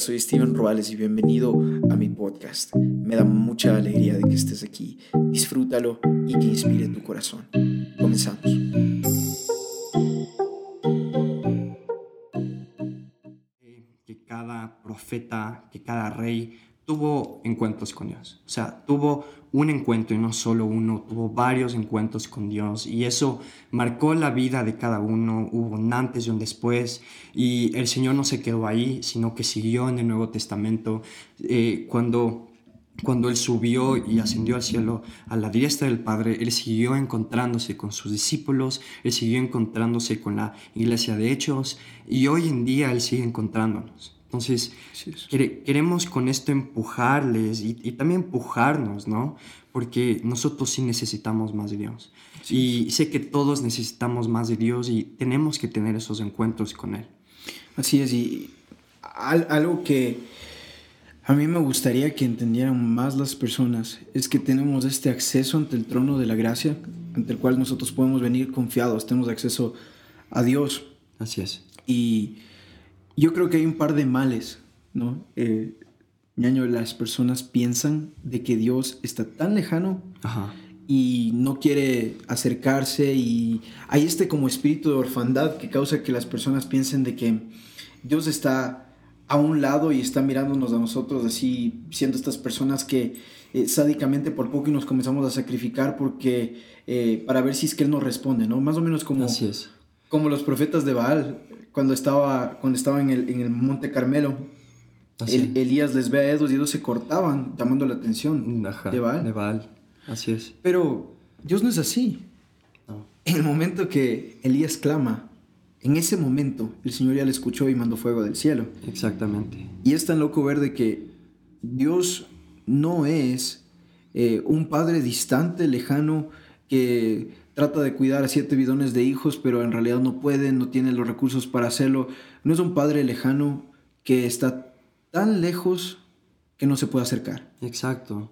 Soy Steven Ruales y bienvenido a mi podcast. Me da mucha alegría de que estés aquí. Disfrútalo y que inspire tu corazón. Comenzamos. Que cada profeta, que cada rey tuvo encuentros con Dios. O sea, tuvo un encuentro y no solo uno, tuvo varios encuentros con Dios y eso marcó la vida de cada uno, hubo un antes y un después y el Señor no se quedó ahí, sino que siguió en el Nuevo Testamento eh, cuando... Cuando Él subió y ascendió al cielo a la diestra del Padre, Él siguió encontrándose con sus discípulos, Él siguió encontrándose con la iglesia de Hechos y hoy en día Él sigue encontrándonos. Entonces, queremos con esto empujarles y, también empujarnos, ¿no? Porque nosotros sí necesitamos más de Dios. y sé que todos necesitamos más de Dios y tenemos que tener esos encuentros con Él. Así es, y algo que a mí me gustaría que entendieran más las personas es que tenemos este acceso ante el trono de la gracia, ante el cual nosotros podemos venir confiados, tenemos acceso a Dios. Así es. Y yo creo que hay un par de males, ¿no? Eh, ñaño, las personas piensan de que Dios está tan lejano y no quiere acercarse y hay este como espíritu de orfandad que causa que las personas piensen de que Dios está a un lado y está mirándonos a nosotros así, siendo estas personas que eh, sádicamente por poco y nos comenzamos a sacrificar porque eh, para ver si es que Él nos responde, ¿no? Más o menos como, como los profetas de Baal cuando estaba, cuando estaba en, el, en el Monte Carmelo, el, Elías les ve a Edos y ellos se cortaban llamando la atención de Baal. De Baal, así es. Pero Dios no es así. En el momento que Elías clama, en ese momento el Señor ya le escuchó y mandó fuego del cielo. Exactamente. Y es tan loco ver de que Dios no es eh, un padre distante, lejano, que trata de cuidar a siete bidones de hijos, pero en realidad no puede, no tiene los recursos para hacerlo. No es un padre lejano que está tan lejos que no se puede acercar. Exacto,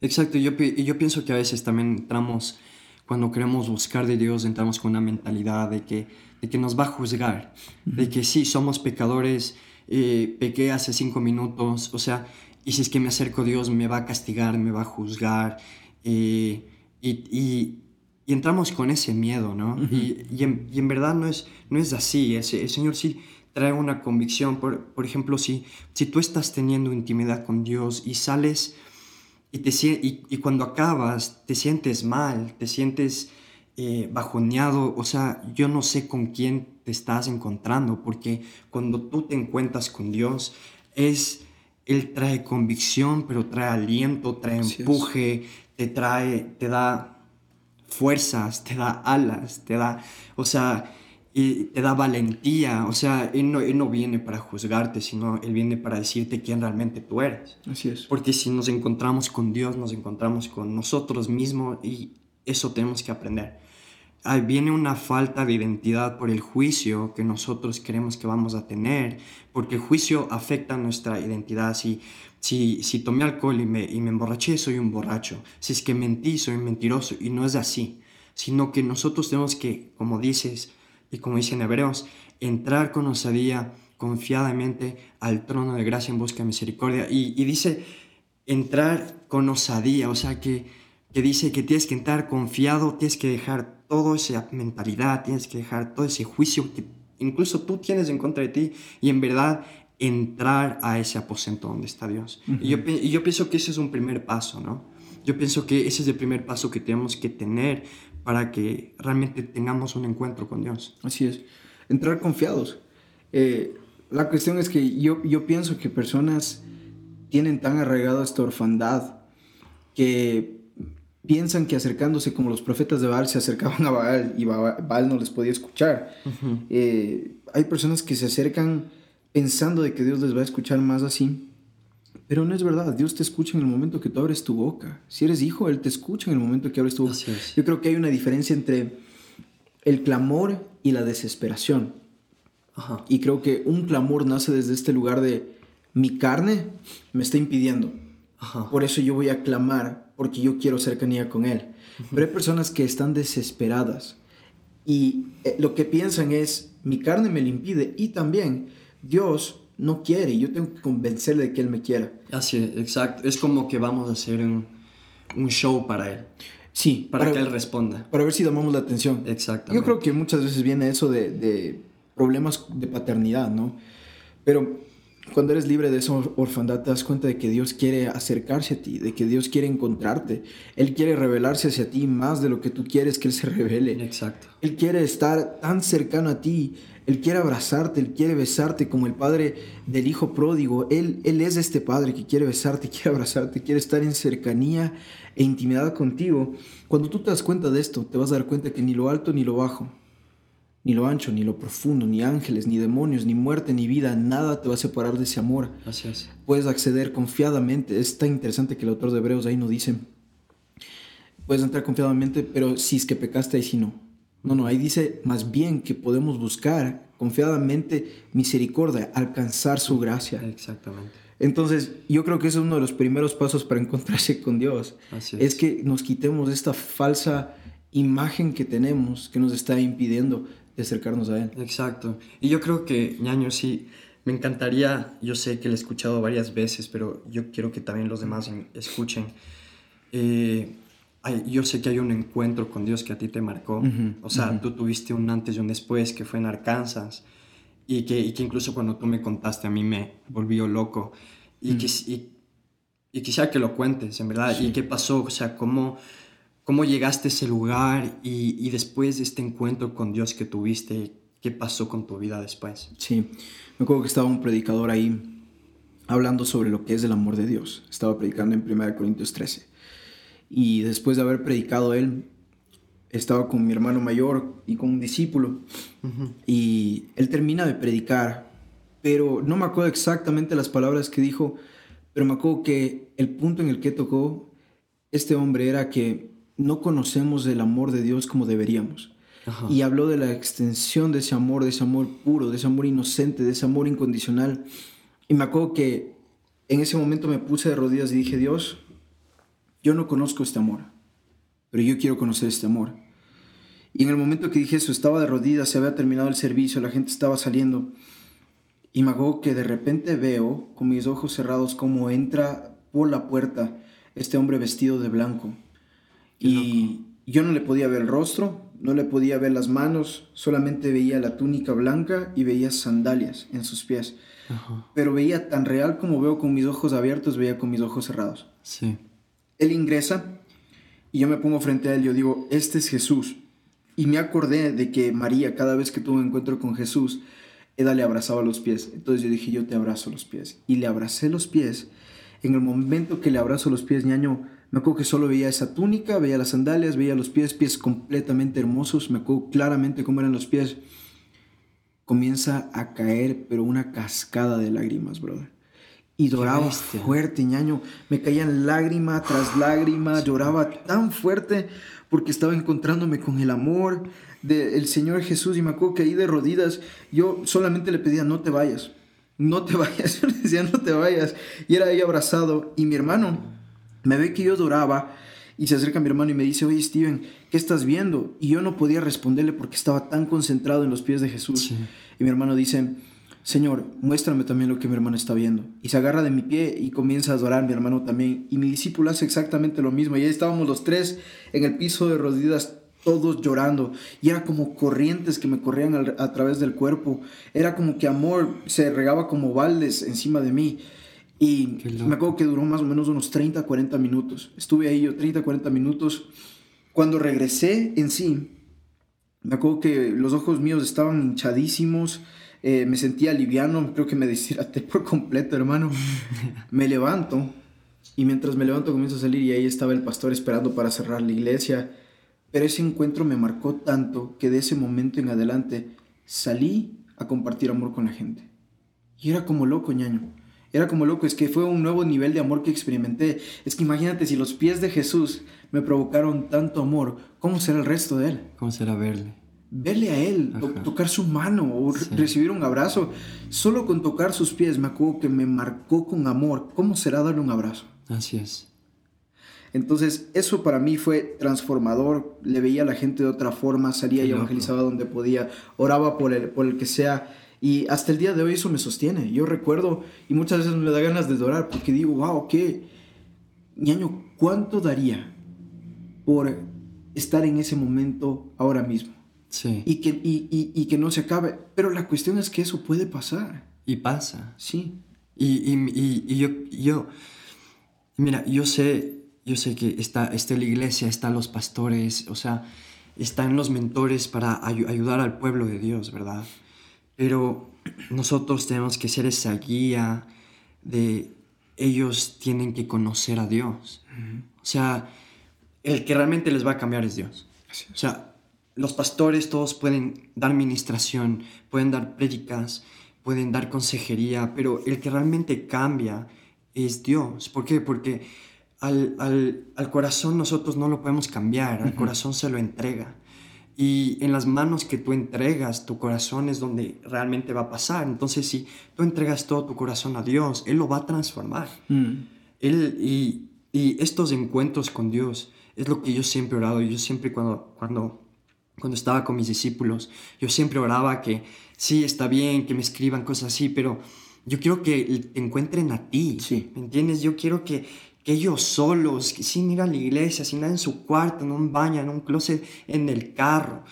exacto. Yo, yo pienso que a veces también entramos, cuando queremos buscar de Dios, entramos con una mentalidad de que, de que nos va a juzgar, de que sí, somos pecadores, eh, pequé hace cinco minutos, o sea, y si es que me acerco a Dios, me va a castigar, me va a juzgar. Eh, y, y entramos con ese miedo, ¿no? y, y, en, verdad no es, no es así. El, el Señor sí trae una convicción. Por, por, ejemplo, si, si tú estás teniendo intimidad con Dios y sales y, te, y, y cuando acabas te sientes mal, te sientes eh, bajoneado, o sea, yo no sé con quién te estás encontrando, porque cuando tú te encuentras con Dios, es... Él trae convicción, pero trae aliento, trae empuje, te trae, te da fuerzas, te da alas, te da, o sea, y te da valentía. O sea, él no, él no viene para juzgarte, sino Él viene para decirte quién realmente tú eres. Así es. Porque si nos encontramos con Dios, nos encontramos con nosotros mismos y eso tenemos que aprender. Ahí viene una falta de identidad por el juicio que nosotros queremos que vamos a tener, porque el juicio afecta nuestra identidad. Si si, si tomé alcohol y me, y me emborraché, soy un borracho. Si es que mentí, soy un mentiroso. Y no es así. Sino que nosotros tenemos que, como dices y como dicen Hebreos, entrar con osadía, confiadamente al trono de gracia en busca de misericordia. Y, y dice entrar con osadía, o sea que, que dice que tienes que entrar confiado, tienes que dejar toda esa mentalidad, tienes que dejar todo ese juicio que incluso tú tienes en contra de ti y en verdad entrar a ese aposento donde está Dios. y, yo, y, yo, pienso que ese es un primer paso, ¿no? Yo pienso que ese es el primer paso que tenemos que tener para que realmente tengamos un encuentro con Dios. Así es, entrar confiados. Eh, la cuestión es que yo, yo pienso que personas tienen tan arraigada esta orfandad que piensan que acercándose como los profetas de Baal se acercaban a Baal y Baal no les podía escuchar. eh, hay personas que se acercan pensando de que Dios les va a escuchar más así. Pero no es verdad, Dios te escucha en el momento que tú abres tu boca. Si eres hijo, Él te escucha en el momento que abres tu boca. Yo creo que hay una diferencia entre el clamor y la desesperación. Y creo que un clamor nace desde este lugar de mi carne me está impidiendo. Por eso yo voy a clamar, porque yo quiero cercanía con Él. Pero hay personas que están desesperadas y eh, lo que piensan es, mi carne me lo impide y también Dios no quiere y yo tengo que convencerle de que Él me quiera. Así es, exacto. Es como que vamos a hacer un, un show para Él. Sí. Para, que Él responda. Para ver si llamamos la atención. Exactamente. Yo creo que muchas veces viene eso de, de problemas de paternidad, ¿no? Pero cuando eres libre de esa orfandad te das cuenta de que Dios quiere acercarse a ti, de que Dios quiere encontrarte. Él quiere revelarse hacia ti más de lo que tú quieres que Él se revele. Exacto. Él quiere estar tan cercano a ti. Él quiere abrazarte, Él quiere besarte como el padre del hijo pródigo. Él, él es este padre que quiere besarte, quiere abrazarte, quiere estar en cercanía e intimidad contigo. Cuando tú te das cuenta de esto, te vas a dar cuenta que ni lo alto ni lo bajo, ni lo ancho, ni lo profundo, ni ángeles, ni demonios, ni muerte, ni vida, nada te va a separar de ese amor. Así es. Puedes acceder confiadamente. Es tan interesante que el autor de Hebreos ahí no dice, puedes entrar confiadamente, pero si es que pecaste, ahí sí no. No, no, ahí dice más bien que podemos buscar confiadamente misericordia, alcanzar su gracia. Exactamente. Entonces, yo creo que ese es uno de los primeros pasos para encontrarse con Dios. Así es. que nos quitemos esta falsa imagen que tenemos que nos está impidiendo de acercarnos a Él. Exacto. Y yo creo que, ñaño, sí, me encantaría, yo sé que lo he escuchado varias veces, pero yo quiero que también los demás escuchen. Eh, yo sé que hay un encuentro con Dios que a ti te marcó. o sea, tú tuviste un antes y un después que fue en Arkansas. Y que, y que incluso cuando tú me contaste a mí me volvió loco. Y, que, y, quisiera que lo cuentes, en verdad. ¿Y qué pasó? O sea, ¿cómo, cómo llegaste a ese lugar? Y, y después de este encuentro con Dios que tuviste, ¿qué pasó con tu vida después? Sí, me acuerdo que estaba un predicador ahí hablando sobre lo que es el amor de Dios. Estaba predicando en 1 Corintios 13. Y después de haber predicado él, estaba con mi hermano mayor y con un discípulo. Y él termina de predicar, pero no me acuerdo exactamente las palabras que dijo, pero me acuerdo que el punto en el que tocó este hombre era que no conocemos el amor de Dios como deberíamos. Y habló de la extensión de ese amor, de ese amor puro, de ese amor inocente, de ese amor incondicional. Y me acuerdo que en ese momento me puse de rodillas y dije, Dios, yo no conozco este amor, pero yo quiero conocer este amor. Y en el momento que dije eso, estaba de rodillas, se había terminado el servicio, la gente estaba saliendo. Y me hago que de repente veo con mis ojos cerrados cómo entra por la puerta este hombre vestido de blanco. y yo no le podía ver el rostro, no le podía ver las manos, solamente veía la túnica blanca y veía sandalias en sus pies. Pero veía tan real como veo con mis ojos abiertos, veía con mis ojos cerrados. Sí. Él ingresa y yo me pongo frente a él yo digo, este es Jesús. Y me acordé de que María, cada vez que tuvo un encuentro con Jesús, ella le abrazaba los pies. Entonces yo dije, yo te abrazo los pies. Y le abracé los pies. En el momento que le abrazo los pies, ñaño, me acuerdo que solo veía esa túnica, veía las sandalias, veía los pies, pies completamente hermosos. Me acuerdo claramente cómo eran los pies. Comienza a caer, pero una cascada de lágrimas, brother y lloraba fuerte, ñaño. Me caían lágrima tras lágrima, lloraba tan fuerte porque estaba encontrándome con el amor del Señor Jesús. Y me acuerdo que ahí de rodillas yo solamente le pedía, no te vayas, no te vayas. Yo le decía, no te vayas. Y era ahí abrazado. Y mi hermano me ve que yo lloraba y se acerca a mi hermano y me dice, oye Steven, ¿qué estás viendo? Y yo no podía responderle porque estaba tan concentrado en los pies de Jesús. Y mi hermano dice, Señor, muéstrame también lo que mi hermano está viendo. Y se agarra de mi pie y comienza a adorar mi hermano también. Y mi discípulo hace exactamente lo mismo. Y ahí estábamos los tres en el piso de rodillas, todos llorando. Y era como corrientes que me corrían a través del cuerpo. Era como que amor se regaba como baldes encima de mí. Y me acuerdo que duró más o menos unos 30, 40 minutos. Estuve ahí yo 30, 40 minutos. Cuando regresé en sí, me acuerdo que los ojos míos estaban hinchadísimos eh, me sentía liviano, creo que me deshidraté por completo, hermano. me levanto y mientras me levanto comienzo a salir y ahí estaba el pastor esperando para cerrar la iglesia. Pero ese encuentro me marcó tanto que de ese momento en adelante salí a compartir amor con la gente. Y era como loco, ñaño. Era como loco, es que fue un nuevo nivel de amor que experimenté. Es que imagínate, si los pies de Jesús me provocaron tanto amor, ¿cómo será el resto de él? ¿Cómo será verle? Verle a él, tocar su mano o recibir un abrazo. Solo con tocar sus pies me acuerdo que me marcó con amor. ¿Cómo será darle un abrazo? Así es. Entonces, eso para mí fue transformador. Le veía a la gente de otra forma, salía y evangelizaba donde podía, oraba por el, por el que sea. Y hasta el día de hoy eso me sostiene. Yo recuerdo y muchas veces me da ganas de llorar porque digo, wow, qué ñaño, ¿cuánto daría por estar en ese momento ahora mismo? Sí. Y que, y, y, y que no se acabe. Pero la cuestión es que eso puede pasar. Y pasa. Sí. Y, y, y, yo, yo, mira, yo sé, yo sé que está, está la iglesia, están los pastores, o sea, están los mentores para ay ayudar al pueblo de Dios, ¿verdad? Pero nosotros tenemos que ser esa guía de ellos tienen que conocer a Dios. Uh -huh. O sea, el que realmente les va a cambiar es Dios. Así es. O sea, los pastores todos pueden dar ministración, pueden dar prédicas, pueden dar consejería, pero el que realmente cambia es Dios. ¿Por qué? Porque al, al, al corazón nosotros no lo podemos cambiar, al uh -huh. corazón se lo entrega. Y en las manos que tú entregas, tu corazón es donde realmente va a pasar. Entonces, si tú entregas todo tu corazón a Dios, Él lo va a transformar. Mm. Él, y, y, estos encuentros con Dios es lo que yo siempre he orado. Yo siempre cuando, cuando, cuando estaba con mis discípulos, yo siempre oraba que sí, está bien, que me escriban cosas así, pero yo quiero que te encuentren a ti. Sí. ¿Me entiendes? Yo quiero que, que ellos solos, sin ir a la iglesia, sin nada en su cuarto, en un baño, en un closet, en el carro,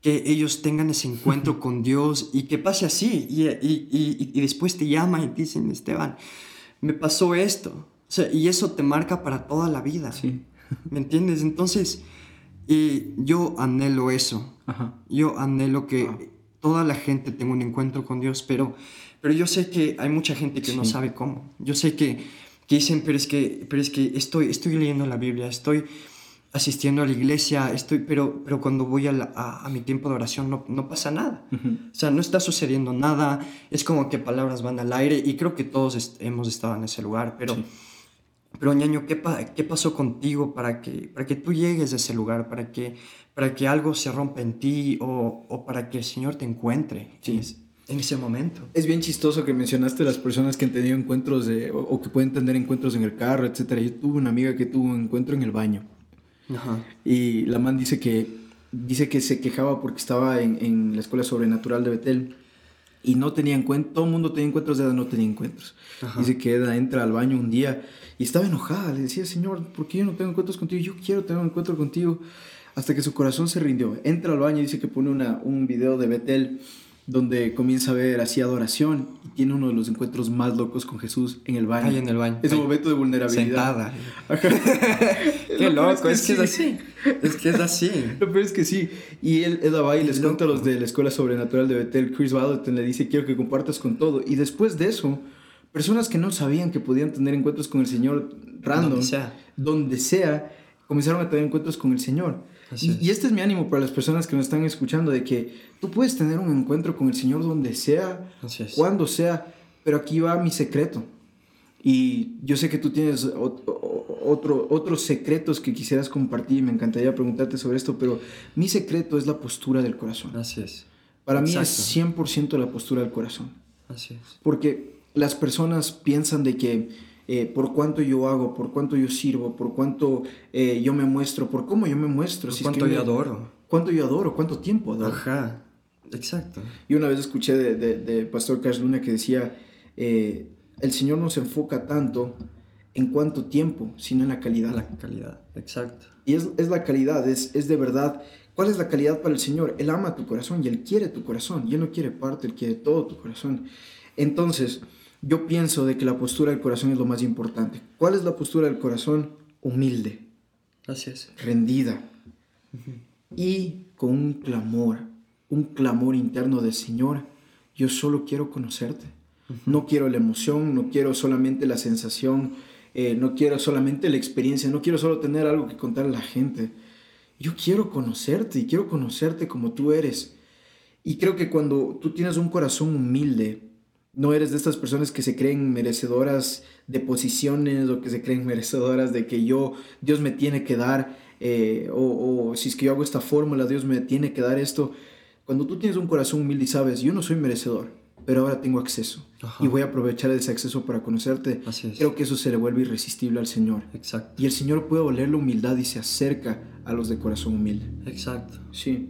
que ellos tengan ese encuentro con Dios y que pase así. Y, y, y, y, después te llaman y te dicen, Esteban, me pasó esto. O sea, y eso te marca para toda la vida. Sí. ¿Me entiendes? Entonces, y yo anhelo eso. Ajá. Yo anhelo que toda la gente tenga un encuentro con Dios, pero, pero yo sé que hay mucha gente que no sabe cómo. Yo sé que, que dicen, pero es que, pero es que estoy, estoy leyendo la Biblia, estoy asistiendo a la iglesia, estoy, pero, pero cuando voy a, la- a- a mi tiempo de oración no, no pasa nada. O sea, no está sucediendo nada, es como que palabras van al aire y creo que todos est- hemos estado en ese lugar, pero, Sí. Pero ñaño, ¿qué, pa- ¿qué pasó contigo para que, para que tú llegues a ese lugar, para que, para que algo se rompa en ti o, o para que el Señor te encuentre Sí. en, es- en ese momento? Es bien chistoso que mencionaste las personas que han tenido encuentros de, o, o que pueden tener encuentros en el carro, etcétera. Yo tuve una amiga que tuvo un encuentro en el baño Ajá. y la man dice que dice que se quejaba porque estaba en, en la escuela sobrenatural de Betel y no tenía encuentros, todo el mundo tenía encuentros, Eda no tenía encuentros. Ajá. Dice que Eda entra al baño un día y estaba enojada, le decía, Señor, ¿por qué yo no tengo encuentros contigo? Yo quiero tener un encuentro contigo. Hasta que su corazón se rindió. Entra al baño y dice que pone una, un video de Betel donde comienza a ver así adoración y tiene uno de los encuentros más locos con Jesús en el baño. Ahí en el baño. Es un momento de vulnerabilidad. Sentada. Qué loco, es que es sí. así. Es que es así. Lo peor es que sí. Y él, Eda va y les Loco. cuenta a los de la Escuela Sobrenatural de Betel. Chris Vallotton le dice, quiero que compartas con todo. Y después de eso, personas que no sabían que podían tener encuentros con el Señor random, Donde sea. donde sea, comenzaron a tener encuentros con el Señor. Y, es. y este es mi ánimo para las personas que nos están escuchando, de que tú puedes tener un encuentro con el Señor donde sea, cuando sea, pero aquí va mi secreto. Y yo sé que tú tienes otro, otros secretos que quisieras compartir y me encantaría preguntarte sobre esto, pero mi secreto es la postura del corazón. Así es. Para mí es 100% la postura del corazón. Así es. Porque las personas piensan de que eh, por cuánto yo hago, por cuánto yo sirvo, por cuánto eh, yo me muestro, por cómo yo me muestro. Por si es cuánto que yo me- adoro. Cuánto yo adoro, cuánto tiempo adoro. Ajá. Exacto. Y una vez escuché de, de, de Pastor Cash Luna que decía, eh, el Señor no se enfoca tanto en cuánto tiempo, sino en la calidad. La calidad. Exacto. Y es, es la calidad, es, es de verdad. ¿Cuál es la calidad para el Señor? Él ama tu corazón y Él quiere tu corazón. Y Él no quiere parte, Él quiere todo tu corazón. Entonces, yo pienso de que la postura del corazón es lo más importante. ¿Cuál es la postura del corazón? Humilde, Así es. rendida y con un clamor, un clamor interno de Señor, yo solo quiero conocerte. No quiero la emoción, no quiero solamente la sensación, eh, no quiero solamente la experiencia, no quiero solo tener algo que contar a la gente. Yo quiero conocerte y quiero conocerte como tú eres. Y creo que cuando tú tienes un corazón humilde, no eres de estas personas que se creen merecedoras de posiciones o que se creen merecedoras de que yo, Dios me tiene que dar, eh, o, o si es que yo hago esta fórmula, Dios me tiene que dar esto. Cuando tú tienes un corazón humilde y sabes, yo no soy merecedor, pero ahora tengo acceso Ajá. y voy a aprovechar ese acceso para conocerte, creo que eso se le vuelve irresistible al Señor. Exacto. Y el Señor puede oler la humildad y se acerca a los de corazón humilde. Exacto. Sí.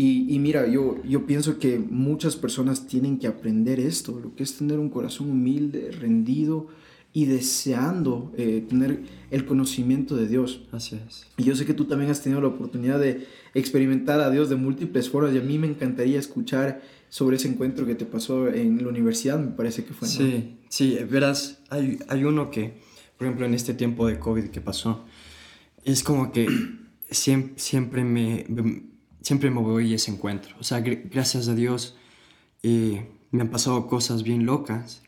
Y, y, mira, yo, yo pienso que muchas personas tienen que aprender esto, lo que es tener un corazón humilde, rendido y deseando eh, tener el conocimiento de Dios. Así es. Y yo sé que tú también has tenido la oportunidad de experimentar a Dios de múltiples formas y a mí me encantaría escuchar sobre ese encuentro que te pasó en la universidad, me parece que fue. Sí, sí, verás, hay, hay uno que, por ejemplo, en este tiempo de COVID que pasó, es como que siempre, siempre, me, siempre me voy a ese encuentro. O sea, gracias a Dios eh, me han pasado cosas bien locas,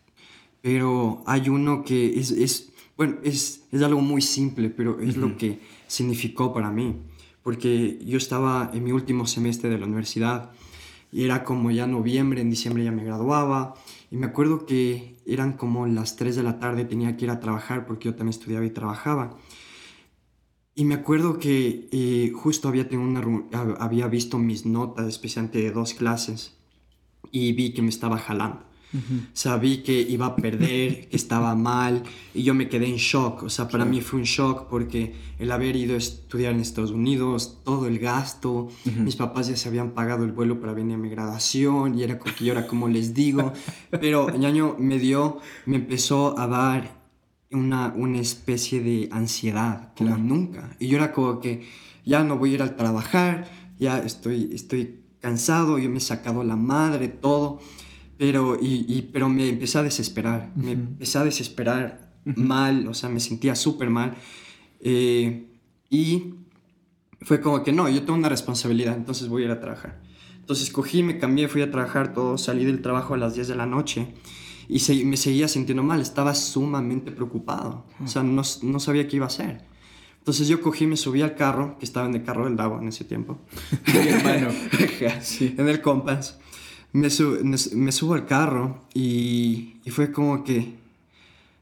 pero hay uno que es, es bueno, es, es, algo muy simple, pero es lo que significó para mí, porque yo estaba en mi último semestre de la universidad y era como ya noviembre, en diciembre ya me graduaba y me acuerdo que eran como las 3 de la tarde, tenía que ir a trabajar porque yo también estudiaba y trabajaba. Y me acuerdo que eh, justo había, tenido una, había visto mis notas, especialmente de dos clases, y vi que me estaba jalando. Sabí que iba a perder, que estaba mal y yo me quedé en shock. O sea, para mí fue un shock porque el haber ido a estudiar en Estados Unidos, todo el gasto, mis papás ya se habían pagado el vuelo para venir a mi graduación y era como que yo era como les digo. Pero el año me dio, me empezó a dar una, una especie de ansiedad como nunca. Y yo era como que ya no voy a ir a trabajar, ya estoy, estoy cansado, yo me he sacado la madre, todo. Pero, y, pero me empecé a desesperar, me empecé a desesperar mal, o sea, me sentía súper mal. Eh, y fue como que no, yo tengo una responsabilidad, entonces voy a ir a trabajar. Entonces cogí, me cambié, fui a trabajar todo, salí del trabajo a las 10 de la noche y me seguía sintiendo mal, estaba sumamente preocupado, o sea, no, no, sabía qué iba a hacer. Entonces yo cogí, me subí al carro, que estaba en el carro del Davo en ese tiempo, sí. en el Compass me, me, subo al carro y, y, fue como que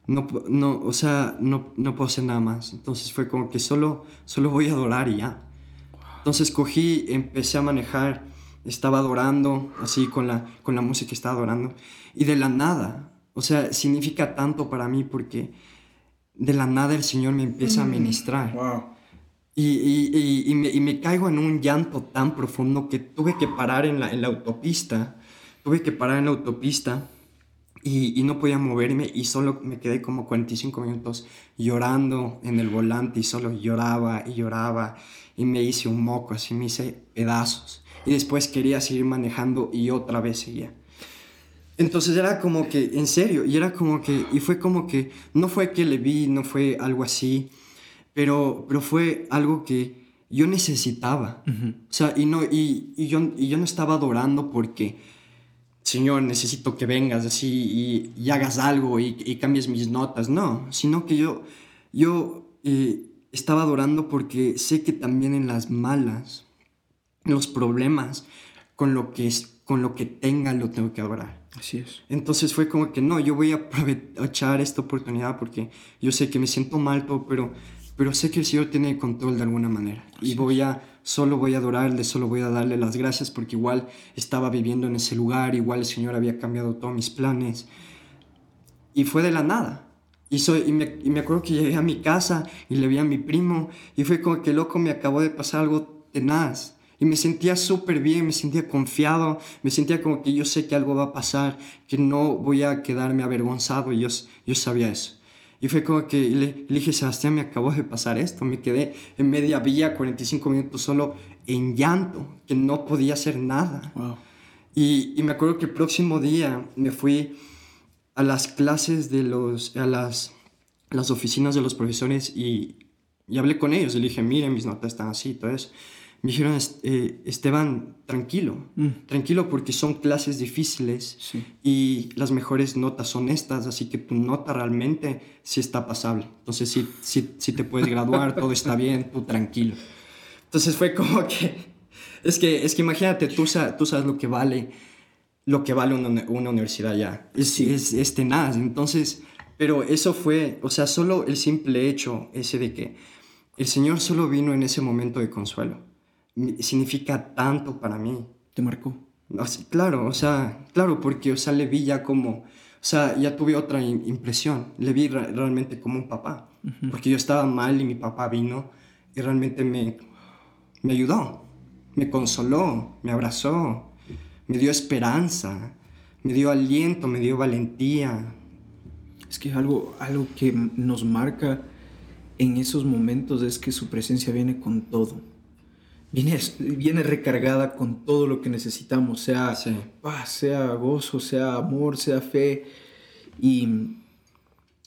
no, no, o sea, no, no puedo hacer nada más. Entonces fue como que solo, solo voy a adorar y ya. Entonces cogí, empecé a manejar, estaba adorando, así con la, con la música que estaba adorando. Y de la nada, o sea, significa tanto para mí porque de la nada el Señor me empieza a ministrar. Wow. Y, y, me, y, me, caigo en un llanto tan profundo que tuve que parar en la, en la autopista. Tuve que parar en la autopista y, no podía moverme y solo me quedé como 45 minutos llorando en el volante y solo lloraba y lloraba y me hice un moco, así me hice pedazos. Y después quería seguir manejando y otra vez seguía. Entonces era como que, en serio, y era como que, y fue como que, no fue que le vi, no fue algo así, pero, pero fue algo que yo necesitaba. O sea, y, no, y, y, yo, y yo no estaba adorando porque, Señor, necesito que vengas así y, hagas algo y, y, cambies mis notas. No, sino que yo, yo eh, estaba adorando porque sé que también en las malas, los problemas, con lo que, es, con lo que tenga lo tengo que adorar. Así es. Entonces fue como que no, yo voy a aprovechar esta oportunidad porque yo sé que me siento mal, pero pero sé que el Señor tiene control de alguna manera. Y voy a, solo voy a adorarle, solo voy a darle las gracias porque igual estaba viviendo en ese lugar, igual el Señor había cambiado todos mis planes. Y fue de la nada. Y, soy, y, me, y me acuerdo que llegué a mi casa y le vi a mi primo y fue como que loco, me acabó de pasar algo tenaz. Y me sentía súper bien, me sentía confiado, me sentía como que yo sé que algo va a pasar, que no voy a quedarme avergonzado y yo, yo sabía eso. Y fue como que le, dije, Sebastián, me acabó de pasar esto. Me quedé en media vía, 45 minutos solo en llanto, que no podía hacer nada. Y, y, me acuerdo que el próximo día me fui a las clases de los, a las, las oficinas de los profesores y, y hablé con ellos. Y le dije, miren, mis notas están así, todo eso me dijeron, eh, Esteban, tranquilo, mm. tranquilo porque son clases difíciles y las mejores notas son estas, así que tu nota realmente sí está pasable. Entonces sí, sí, sí te puedes graduar, todo está bien, tú tranquilo. Entonces fue como que, es que, es que imagínate, tú, tú sabes lo que vale, lo que vale una, una universidad ya, es, es, es tenaz. Entonces, pero eso fue, o sea, solo el simple hecho ese de que el Señor solo vino en ese momento de consuelo significa tanto para mí. ¿Te marcó? claro, o sea, claro, porque, o sea, le vi ya como, o sea, ya tuve otra impresión, le vi realmente como un papá, porque yo estaba mal y mi papá vino y realmente me, me ayudó, me consoló, me abrazó, me dio esperanza, me dio aliento, me dio valentía. Es que algo, algo que nos marca en esos momentos es que su presencia viene con todo. Viene, viene recargada con todo lo que necesitamos, sea paz, sea gozo, sea amor, sea fe. Y,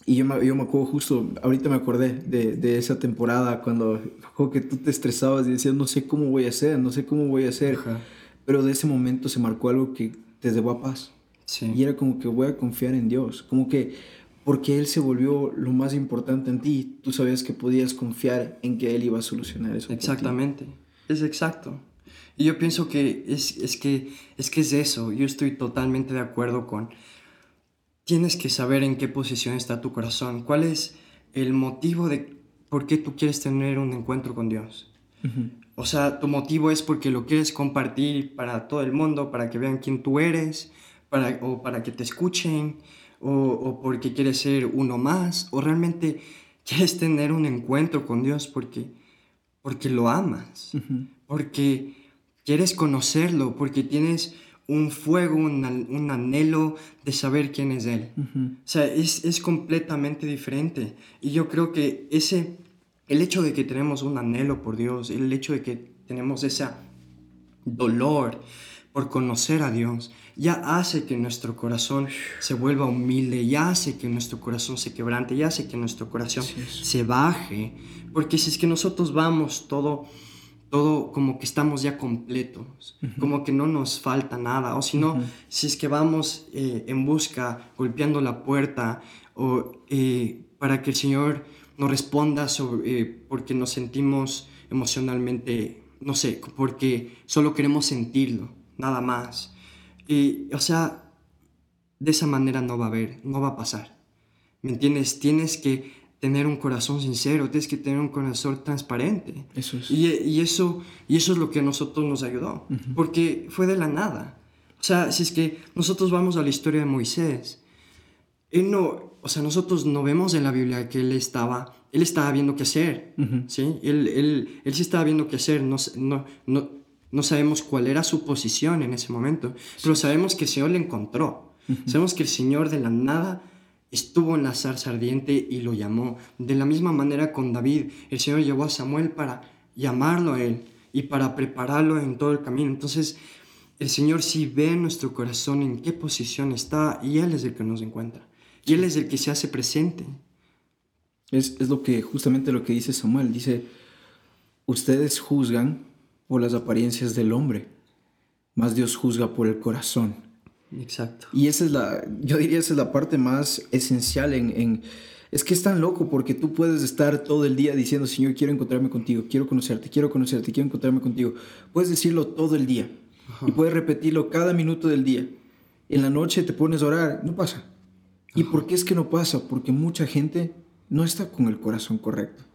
y yo, me, yo me acuerdo justo, ahorita me acordé de, de esa temporada cuando que tú te estresabas y decías, no sé cómo voy a hacer, no sé cómo voy a hacer. Pero de ese momento se marcó algo que te llevó a paz. Y era como que voy a confiar en Dios. Como que porque Él se volvió lo más importante en ti, tú sabías que podías confiar en que Él iba a solucionar eso. Exactamente, es exacto. Y yo pienso que es, es que es que es eso, yo estoy totalmente de acuerdo con, tienes que saber en qué posición está tu corazón, cuál es el motivo de por qué tú quieres tener un encuentro con Dios. O sea, tu motivo es porque lo quieres compartir para todo el mundo, para que vean quién tú eres, para, o para que te escuchen, o, porque quieres ser uno más, o realmente quieres tener un encuentro con Dios porque, porque lo amas, porque quieres conocerlo, porque tienes un fuego, un, anhelo de saber quién es Él. O sea, es, es, completamente diferente. Y yo creo que ese, el hecho de que tenemos un anhelo por Dios, el hecho de que tenemos ese dolor por conocer a Dios, ya hace que nuestro corazón se vuelva humilde, ya hace que nuestro corazón se quebrante, ya hace que nuestro corazón se baje, porque si es que nosotros vamos todo, todo como que estamos ya completos, como que no nos falta nada, o si no, si es que vamos eh, en busca, golpeando la puerta, o eh, para que el Señor nos responda sobre, eh, porque nos sentimos emocionalmente, no sé, porque solo queremos sentirlo, nada más y, o sea, de esa manera no va a haber, no va a pasar. ¿Me entiendes? Tienes que tener un corazón sincero, tienes que tener un corazón transparente. Eso es. Y, y eso, y eso es lo que a nosotros nos ayudó, porque fue de la nada. O sea, si es que nosotros vamos a la historia de Moisés, él no, o sea, nosotros no vemos en la Biblia que él estaba, él estaba viendo qué hacer, ¿sí? Él, él, él sí estaba viendo qué hacer, no, no, no, no sabemos cuál era su posición en ese momento, pero sabemos que el Señor le encontró. Sabemos que el Señor de la nada estuvo en la zarza ardiente y lo llamó. De la misma manera con David, el Señor llevó a Samuel para llamarlo a él y para prepararlo en todo el camino. Entonces, el Señor sí ve en nuestro corazón en qué posición está y Él es el que nos encuentra. Y Él es el que se hace presente. Es, es lo que, justamente lo que dice Samuel. Dice, ustedes juzgan o las apariencias del hombre, más Dios juzga por el corazón. Exacto. Y esa es la, yo diría, esa es la parte más esencial en, en, es que es tan loco porque tú puedes estar todo el día diciendo, Señor, quiero encontrarme contigo, quiero conocerte, quiero conocerte, quiero encontrarme contigo. Puedes decirlo todo el día y puedes repetirlo cada minuto del día. En la noche te pones a orar, no pasa. ¿Y por qué es que no pasa? Porque mucha gente no está con el corazón correcto.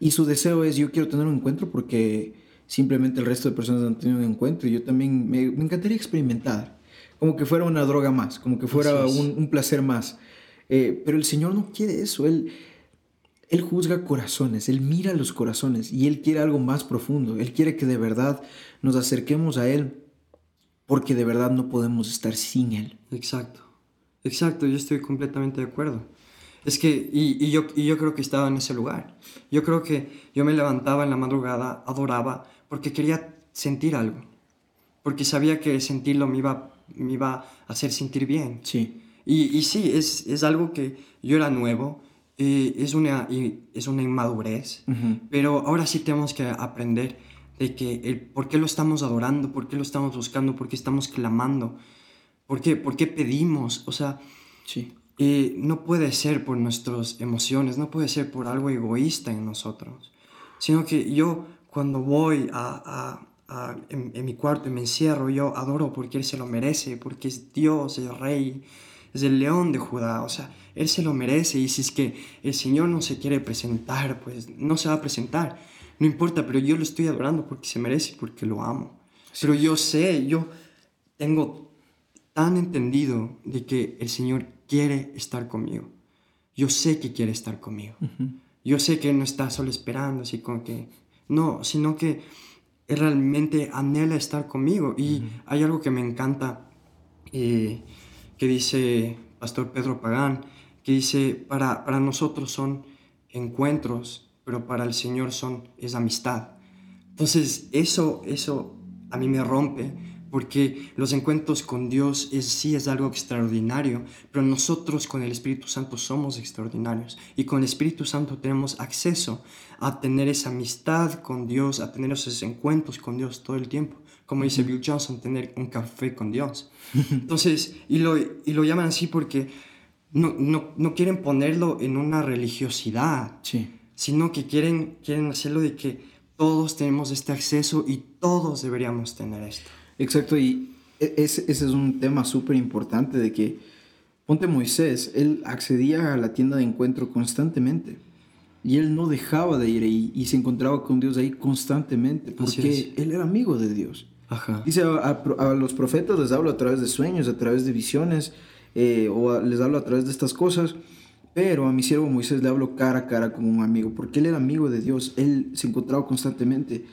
Y su deseo es, yo quiero tener un encuentro porque simplemente el resto de personas han tenido un encuentro y yo también me, encantaría experimentar, como que fuera una droga más, como que fuera un, placer más. Eh, pero el Señor no quiere eso, Él, él juzga corazones, Él mira los corazones y Él quiere algo más profundo, Él quiere que de verdad nos acerquemos a Él porque de verdad no podemos estar sin Él. Exacto, exacto, yo estoy completamente de acuerdo. Es que, y, y, yo, y yo creo que estaba en ese lugar. Yo creo que yo me levantaba en la madrugada, adoraba, porque quería sentir algo. Porque sabía que sentirlo me iba, me iba a hacer sentir bien. Sí. Y, y sí, es, es, algo que yo era nuevo, y es, una, es una inmadurez, pero ahora sí tenemos que aprender de que el, por qué lo estamos adorando, por qué lo estamos buscando, por qué estamos clamando, por qué, por qué pedimos. O sea, sí. Y no puede ser por nuestras emociones, no puede ser por algo egoísta en nosotros, sino que yo cuando voy a, a, en, mi cuarto y me encierro, yo adoro porque Él se lo merece, porque es Dios, es Rey, es el león de Judá, o sea, Él se lo merece y si es que el Señor no se quiere presentar, pues no se va a presentar, no importa, pero yo lo estoy adorando porque se merece, porque lo amo. Pero yo sé, yo tengo tan entendido de que el Señor quiere estar conmigo. Yo sé que quiere estar conmigo. Yo sé que no está solo esperando, así como que... No, sino que realmente anhela estar conmigo. Y hay algo que me encanta, eh, que dice Pastor Pedro Pagán, que dice, para, para nosotros son encuentros, pero para el Señor son, es amistad. Entonces, eso, eso a mí me rompe, porque los encuentros con Dios es, sí es algo extraordinario, pero nosotros con el Espíritu Santo somos extraordinarios y con el Espíritu Santo tenemos acceso a tener esa amistad con Dios, a tener esos encuentros con Dios todo el tiempo. Como dice Bill Johnson, tener un café con Dios. Entonces, y lo, y lo llaman así porque no, no, no quieren ponerlo en una religiosidad, Sí. sino que quieren, quieren hacerlo de que todos tenemos este acceso y todos deberíamos tener esto. Exacto, y e- ese, ese es un tema súper importante de que, ponte Moisés, él accedía a la tienda de encuentro constantemente y él no dejaba de ir ahí y se encontraba con Dios ahí constantemente porque él era amigo de Dios. Ajá. Dice, a, a- a los profetas les hablo a través de sueños, a través de visiones, eh, o a- les hablo a través de estas cosas, pero a mi siervo Moisés le hablo cara a cara como un amigo, porque él era amigo de Dios, él se encontraba constantemente.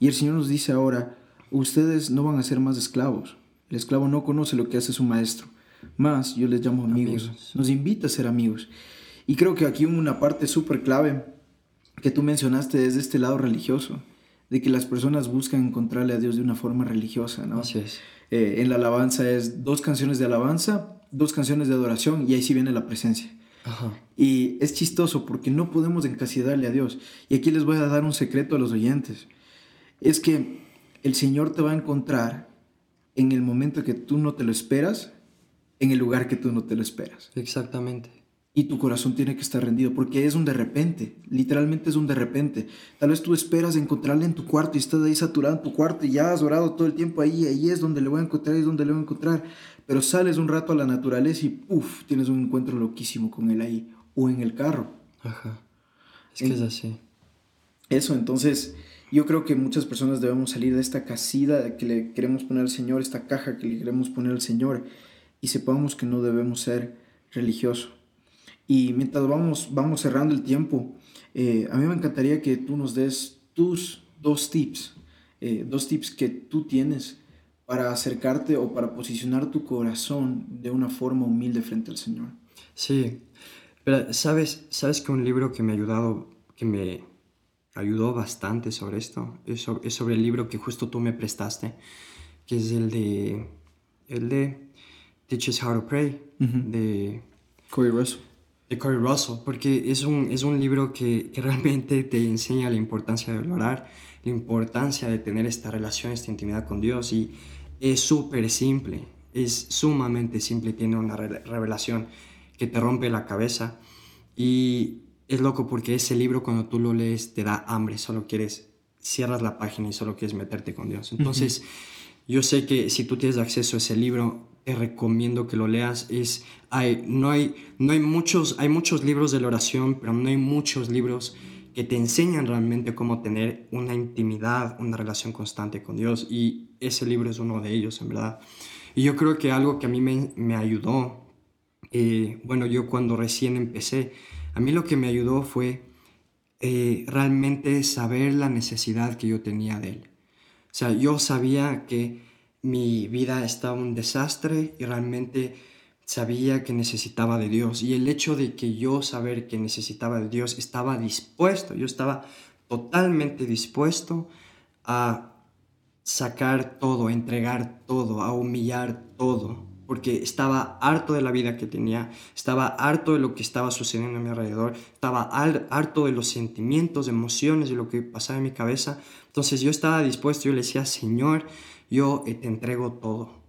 Y el Señor nos dice ahora, ustedes no van a ser más esclavos. El esclavo no conoce lo que hace su maestro, más yo les llamo amigos. Amigos. Nos invita a ser amigos. Y creo que aquí una parte súper clave que tú mencionaste es de este lado religioso, de que las personas buscan encontrarle a Dios de una forma religiosa, ¿no? Así es. Eh, en la alabanza es dos canciones de alabanza, dos canciones de adoración y ahí sí viene la presencia. Ajá. Y es chistoso porque no podemos encasillarle a Dios. Y aquí les voy a dar un secreto a los oyentes. Es que el Señor te va a encontrar en el momento que tú no te lo esperas, en el lugar que tú no te lo esperas. Exactamente. Y tu corazón tiene que estar rendido porque es un de repente, literalmente es un de repente. Tal vez tú esperas encontrarle en tu cuarto y estás ahí saturado en tu cuarto y ya has orado todo el tiempo ahí, ahí es donde le voy a encontrar, ahí es donde le voy a encontrar. Pero sales un rato a la naturaleza y puff, tienes un encuentro loquísimo con él ahí o en el carro. Ajá. Es que es así. Eso, entonces yo creo que muchas personas debemos salir de esta casida que le queremos poner al Señor, esta caja que le queremos poner al Señor y sepamos que no debemos ser religiosos. Y mientras vamos, vamos cerrando el tiempo, eh, a mí me encantaría que tú nos des tus dos tips, eh, dos tips que tú tienes para acercarte o para posicionar tu corazón de una forma humilde frente al Señor. Sí. Pero, ¿sabes, ¿sabes que un libro que me ha ayudado, que me ayudó bastante sobre esto, es sobre, es sobre el libro que justo tú me prestaste, que es el de, el de Teaches How to Pray, de Corey Russell. de Corey Russell, porque es un, es un libro que, que realmente te enseña la importancia de orar, la importancia de tener esta relación, esta intimidad con Dios, y es súper simple, es sumamente simple, tiene una re- revelación que te rompe la cabeza, y es loco porque ese libro cuando tú lo lees te da hambre, solo quieres, cierras la página y solo quieres meterte con Dios. Entonces, yo sé que si tú tienes acceso a ese libro, te recomiendo que lo leas. Es, hay, no, hay, no hay, muchos, hay muchos libros de la oración, pero no hay muchos libros que te enseñan realmente cómo tener una intimidad, una relación constante con Dios. Y ese libro es uno de ellos, en verdad. Y yo creo que algo que a mí me, me ayudó, eh, bueno, yo cuando recién empecé, a mí lo que me ayudó fue eh, realmente saber la necesidad que yo tenía de Él. O sea, yo sabía que mi vida estaba un desastre y realmente sabía que necesitaba de Dios. Y el hecho de que yo saber que necesitaba de Dios, estaba dispuesto, yo estaba totalmente dispuesto a sacar todo, a entregar todo, a humillar todo, porque estaba harto de la vida que tenía, estaba harto de lo que estaba sucediendo a mi alrededor, estaba har- harto de los sentimientos, emociones, de lo que pasaba en mi cabeza. Entonces yo estaba dispuesto, yo le decía, Señor, yo eh, te entrego todo.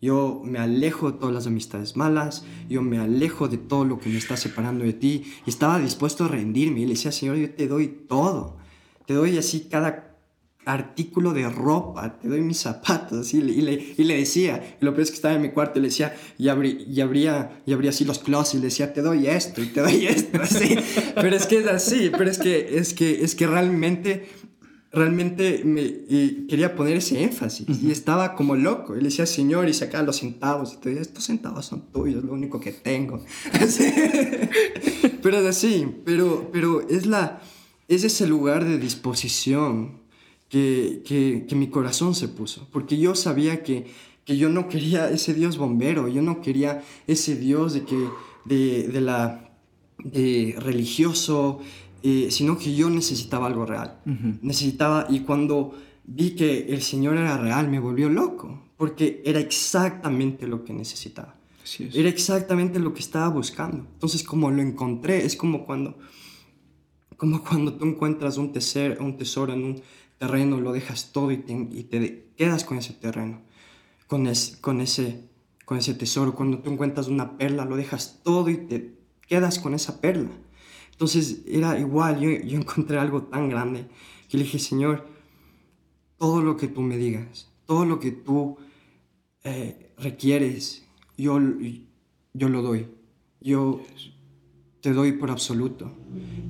Yo me alejo de todas las amistades malas, yo me alejo de todo lo que me está separando de ti. Y estaba dispuesto a rendirme y le decía, Señor, yo te doy todo. Te doy así cada artículo de ropa, te doy mis zapatos, así, y, le, y le decía, y lo peor es que estaba en mi cuarto, y le decía, y, abrí, y, abría, y abría así los closets, y le decía, te doy esto, y te doy esto, así, pero es que es así, pero es que, es que, es que realmente, realmente me y quería poner ese énfasis, y estaba como loco, y le decía, señor, y sacaba los centavos, y te decía, estos centavos son tuyos, lo único que tengo, pero es así, pero, pero es la, es ese lugar de disposición, que, que, que mi corazón se puso, porque yo sabía que, que yo no quería ese Dios bombero, yo no quería ese Dios de, que, de, de la, de religioso, eh, sino que yo necesitaba algo real. Necesitaba, y cuando vi que el Señor era real, me volvió loco, porque era exactamente lo que necesitaba. Era exactamente lo que estaba buscando. Entonces, como lo encontré, es como cuando, como cuando tú encuentras un tesoro, un tesoro en un terreno, lo dejas todo y te, quedas con ese terreno, con, con, ese, con ese tesoro. Cuando tú encuentras una perla, lo dejas todo y te quedas con esa perla. Entonces era igual, yo, yo encontré algo tan grande que le dije, Señor, todo lo que tú me digas, todo lo que tú eh, requieres, yo, yo lo doy. Yo te doy por absoluto.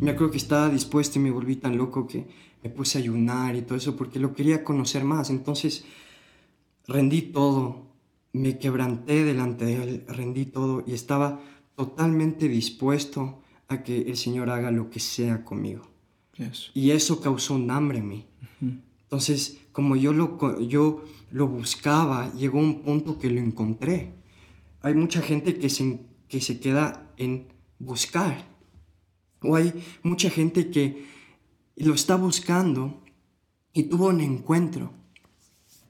Me acuerdo que estaba dispuesto y me volví tan loco que me puse a ayunar y todo eso porque lo quería conocer más. Entonces rendí todo, me quebranté delante de él, rendí todo y estaba totalmente dispuesto a que el Señor haga lo que sea conmigo. Y eso causó un hambre en mí. Entonces, como yo lo, yo lo buscaba, llegó un punto que lo encontré. Hay mucha gente que se, que se queda en buscar. O hay mucha gente que lo está buscando y tuvo un encuentro,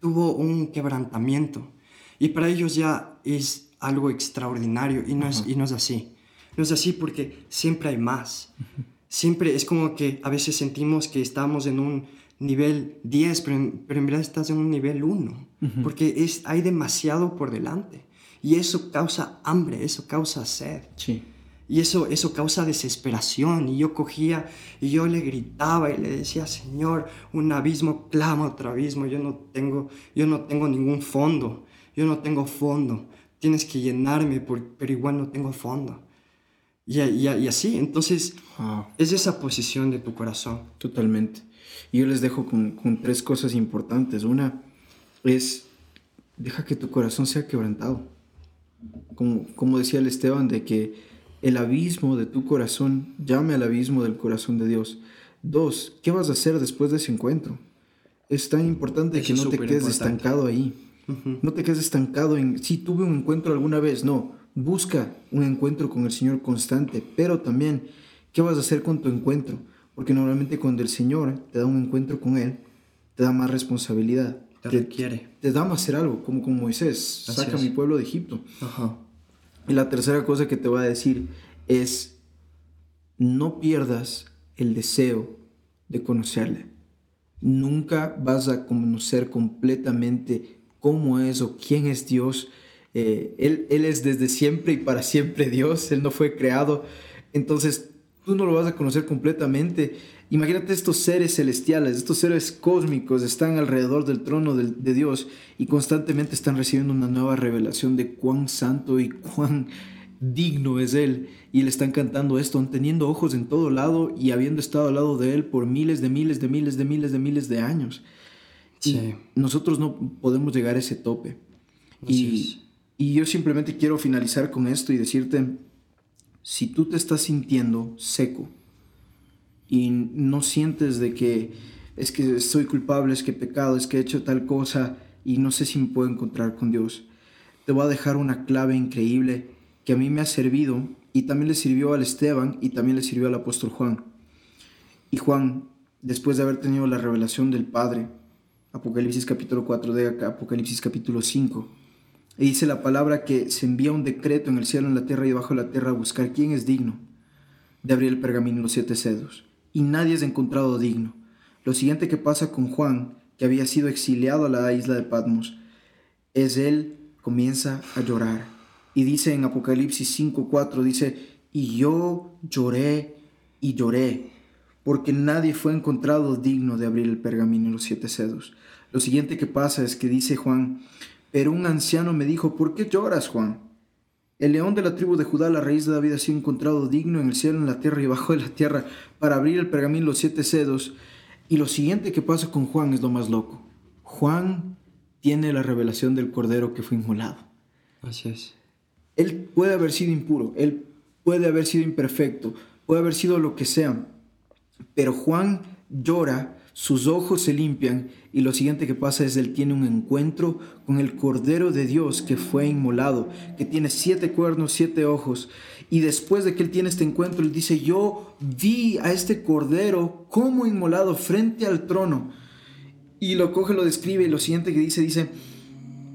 tuvo un quebrantamiento. Y para ellos ya es algo extraordinario y no, es, y no es así. No es así porque siempre hay más. Siempre es como que a veces sentimos que estamos en un nivel 10, pero en, pero en verdad estás en un nivel 1, porque es, hay demasiado por delante. Y eso causa hambre, eso causa sed. Sí. Y eso, eso causa desesperación. Y yo cogía y yo le gritaba y le decía, Señor, un abismo clama otro abismo. Yo no tengo, yo no tengo ningún fondo. Yo no tengo fondo. Tienes que llenarme, pero igual no tengo fondo. Y, y, y así, entonces, es esa posición de tu corazón. Totalmente. Y yo les dejo con, con, tres cosas importantes. Una es, deja que tu corazón sea quebrantado. Como, como decía el Esteban, de que el abismo de tu corazón llame al abismo del corazón de Dios. Dos, ¿qué vas a hacer después de ese encuentro? Es tan importante que no te quedes estancado ahí. No te quedes estancado en, si tuve un encuentro alguna vez, no Busca un encuentro con el Señor constante, pero también, ¿qué vas a hacer con tu encuentro? Porque normalmente cuando el Señor te da un encuentro con Él, te da más responsabilidad. Te, requiere. Te da más hacer algo, como con Moisés, saca a mi pueblo de Egipto. Y la tercera cosa que te voy a decir es, no pierdas el deseo de conocerle. Nunca vas a conocer completamente cómo es o quién es Dios eh, él, él es desde siempre y para siempre Dios, Él no fue creado. Entonces, tú no lo vas a conocer completamente. Imagínate estos seres celestiales, estos seres cósmicos están alrededor del trono de, de, Dios y constantemente están recibiendo una nueva revelación de cuán santo y cuán digno es Él. Y le están cantando esto, teniendo ojos en todo lado y habiendo estado al lado de Él por miles de miles de miles de miles de miles de años. Sí. nosotros no podemos llegar a ese tope. y, y yo simplemente quiero finalizar con esto y decirte, si tú te estás sintiendo seco y no sientes de que es que soy culpable, es que he pecado, es que he hecho tal cosa y no sé si me puedo encontrar con Dios, te voy a dejar una clave increíble que a mí me ha servido y también le sirvió al Esteban y también le sirvió al apóstol Juan. Y Juan, después de haber tenido la revelación del Padre, Apocalipsis capítulo 4 de Apocalipsis capítulo 5, y dice la palabra que se envía un decreto en el cielo, en la tierra y debajo de la tierra a buscar quién es digno de abrir el pergamino los siete cedos. Y nadie es encontrado digno. Lo siguiente que pasa con Juan, que había sido exiliado a la isla de Patmos, es él comienza a llorar. Y dice en Apocalipsis 5.4, dice, y yo lloré y lloré, porque nadie fue encontrado digno de abrir el pergamino los siete cedos. Lo siguiente que pasa es que dice Juan, pero un anciano me dijo, ¿por qué lloras, Juan? El león de la tribu de Judá, la raíz de David, ha sido encontrado digno en el cielo, en la tierra y bajo de la tierra para abrir el pergamino los siete sedos. Y lo siguiente que pasa con Juan es lo más loco. Juan tiene la revelación del cordero que fue inmolado. Así es. Él puede haber sido impuro, él puede haber sido imperfecto, puede haber sido lo que sea, pero Juan llora sus ojos se limpian y lo siguiente que pasa es él tiene un encuentro con el Cordero de Dios que fue inmolado, que tiene siete cuernos, siete ojos. Y después de que él tiene este encuentro, él dice, yo vi a este Cordero como inmolado frente al trono. Y lo coge, lo describe y lo siguiente que dice, dice,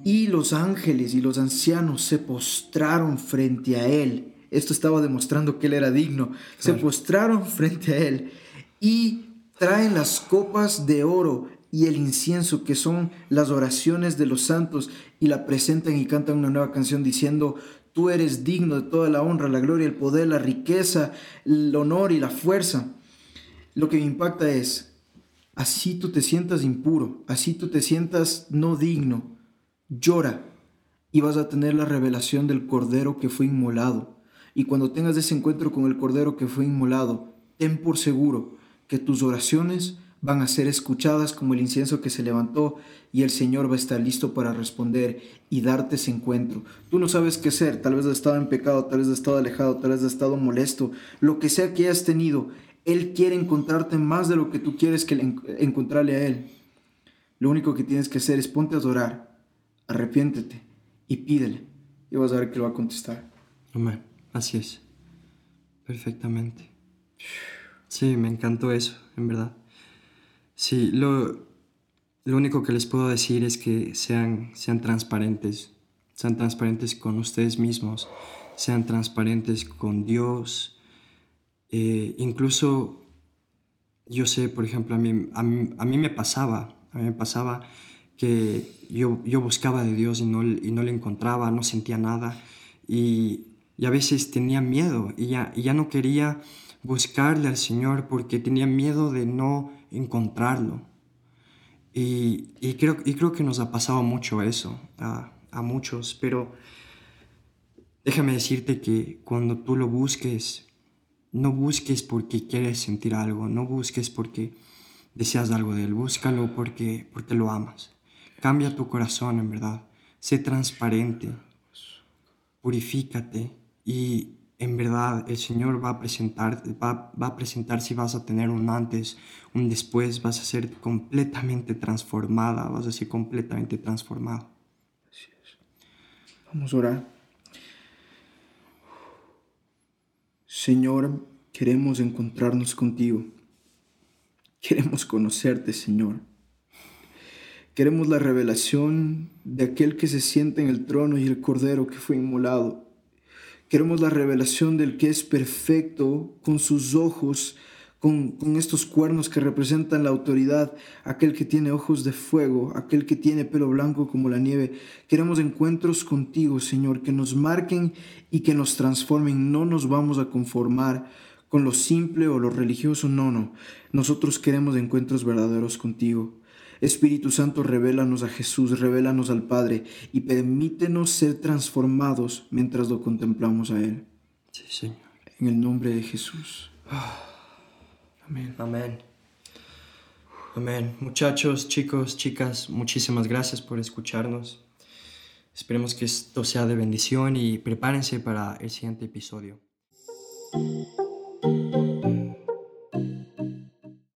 y los ángeles y los ancianos se postraron frente a él. Esto estaba demostrando que él era digno. Se postraron frente a él y traen las copas de oro y el incienso, que son las oraciones de los santos, y la presentan y cantan una nueva canción diciendo, tú eres digno de toda la honra, la gloria, el poder, la riqueza, el honor y la fuerza. Lo que me impacta es, así tú te sientas impuro, así tú te sientas no digno, llora y vas a tener la revelación del Cordero que fue inmolado. Y cuando tengas ese encuentro con el Cordero que fue inmolado, ten por seguro que tus oraciones van a ser escuchadas como el incienso que se levantó y el Señor va a estar listo para responder y darte ese encuentro. Tú no sabes qué ser, tal vez has estado en pecado, tal vez has estado alejado, tal vez has estado molesto, lo que sea que hayas tenido, Él quiere encontrarte más de lo que tú quieres que encontrarle a Él. Lo único que tienes que hacer es ponte a adorar, arrepiéntete y pídele y vas a ver que lo va a contestar. Amén, así es, perfectamente. Sí, me encantó eso, en verdad. Sí, lo, lo único que les puedo decir es que sean, sean transparentes, sean transparentes con ustedes mismos, sean transparentes con Dios. Eh, incluso yo sé, por ejemplo, a mí, a mí, me pasaba, a mí me pasaba que yo, yo buscaba de Dios y no, y no le encontraba, no sentía nada y, y a veces tenía miedo y ya, y ya no quería buscarle al Señor porque tenía miedo de no encontrarlo. Y, y, creo, y creo que nos ha pasado mucho eso a, a muchos, pero déjame decirte que cuando tú lo busques, no busques porque quieres sentir algo, no busques porque deseas algo de él, búscalo porque, porque lo amas. Cambia tu corazón, en verdad. Sé transparente, purifícate y en verdad el Señor va a presentar, va, a presentar si vas a tener un antes, un después, vas a ser completamente transformada, vas a ser completamente transformado. Así es. Vamos a orar. Señor, queremos encontrarnos contigo. Queremos conocerte, Señor. Queremos la revelación de aquel que se sienta en el trono y el cordero que fue inmolado. Queremos la revelación del que es perfecto con sus ojos, con, estos cuernos que representan la autoridad, aquel que tiene ojos de fuego, aquel que tiene pelo blanco como la nieve. Queremos encuentros contigo, Señor, que nos marquen y que nos transformen. No nos vamos a conformar con lo simple o lo religioso, no, no. Nosotros queremos encuentros verdaderos contigo. Espíritu Santo, revélanos a Jesús, revélanos al Padre y permítenos ser transformados mientras lo contemplamos a Él. Sí, Señor. En el nombre de Jesús. Amén. Amén. Amén. Muchachos, chicos, chicas, muchísimas gracias por escucharnos. Esperemos que esto sea de bendición y prepárense para el siguiente episodio.